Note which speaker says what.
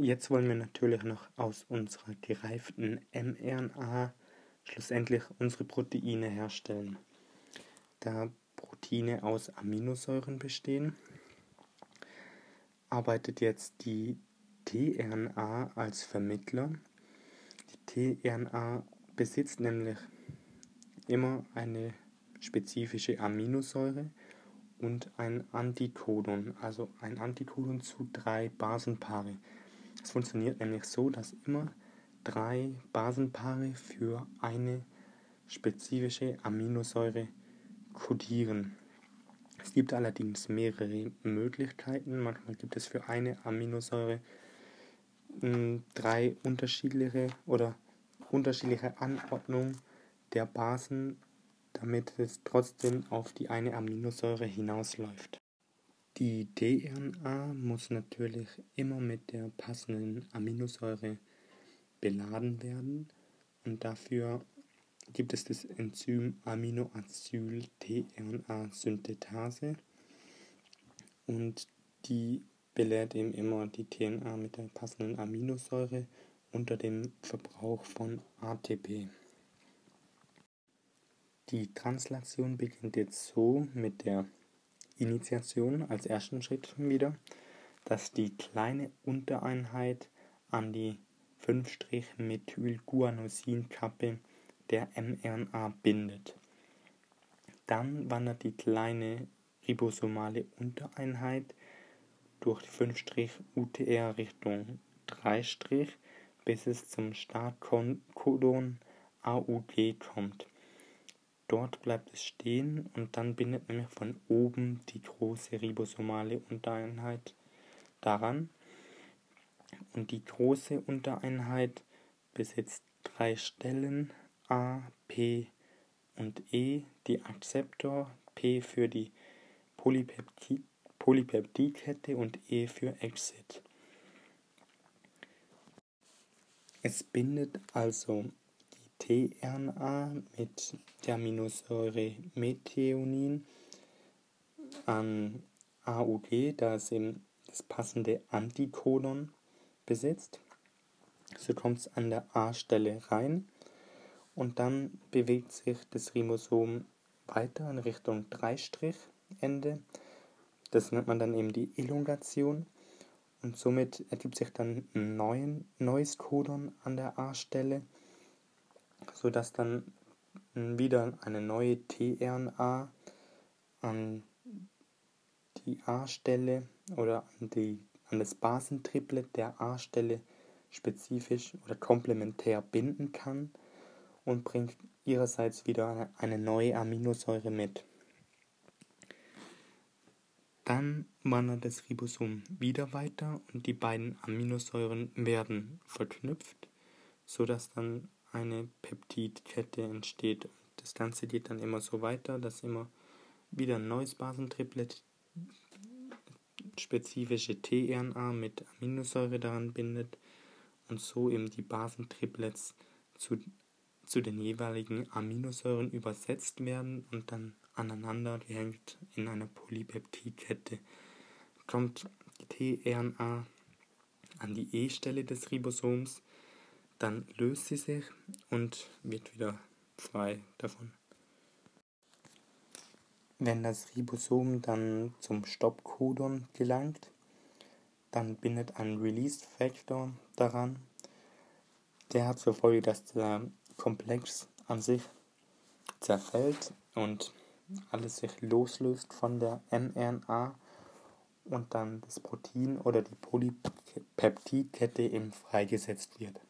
Speaker 1: jetzt wollen wir natürlich noch aus unserer gereiften mRNA schlussendlich unsere Proteine herstellen. Da Proteine aus Aminosäuren bestehen, arbeitet jetzt die tRNA als Vermittler. Die tRNA besitzt nämlich immer eine spezifische Aminosäure und ein Antikodon, also ein Antikodon zu drei Basenpaare. Es funktioniert nämlich so, dass immer drei Basenpaare für eine spezifische Aminosäure kodieren. Es gibt allerdings mehrere Möglichkeiten. Manchmal gibt es für eine Aminosäure hm, drei unterschiedliche oder unterschiedliche Anordnungen der Basen, damit es trotzdem auf die eine Aminosäure hinausläuft. Die DNA muss natürlich immer mit der passenden Aminosäure beladen werden und dafür gibt es das Enzym Aminoacyl-tRNA-Synthetase und die belädt eben immer die DNA mit der passenden Aminosäure unter dem Verbrauch von ATP. Die Translation beginnt jetzt so mit der Initiation als ersten Schritt wieder, dass die kleine Untereinheit an die 5-Methylguanosinkappe der mRNA bindet. Dann wandert die kleine ribosomale Untereinheit durch die 5-UTR Richtung 3- bis es zum Startcodon AUG kommt. Dort bleibt es stehen und dann bindet nämlich von oben die große ribosomale Untereinheit daran. Und die große Untereinheit besitzt drei Stellen A, P und E, die Akzeptor, P für die Polypeptid, Polypeptidkette und E für Exit. Es bindet also tRNA mit der Aminosäure Methionin an AUG, da es eben das passende Antikodon besitzt. So kommt es an der A-Stelle rein und dann bewegt sich das Ribosom weiter in Richtung 3-Ende. Das nennt man dann eben die Elongation. Und somit ergibt sich dann ein neues Codon an der A-Stelle, sodass dann wieder eine neue tRNA an die A-Stelle oder an, die, an das Basentriplet der A-Stelle spezifisch oder komplementär binden kann und bringt ihrerseits wieder eine neue Aminosäure mit. Dann wandert das Ribosom wieder weiter und die beiden Aminosäuren werden verknüpft, sodass dann eine Peptidkette entsteht. Das Ganze geht dann immer so weiter, dass immer wieder ein neues Basentriplet spezifische tRNA mit Aminosäure daran bindet und so eben die Basentriplets zu zu den jeweiligen Aminosäuren übersetzt werden und dann aneinander gehängt in einer Polypeptidkette. Kommt die tRNA an die E-Stelle des Ribosoms, dann löst sie sich und wird wieder frei davon. Wenn das Ribosom dann zum Stoppcodon gelangt, dann bindet ein Release Factor daran. Der hat zur Folge, dass der Komplex an sich zerfällt und alles sich loslöst von der mRNA und dann das Protein oder die Polypeptidkette eben freigesetzt wird.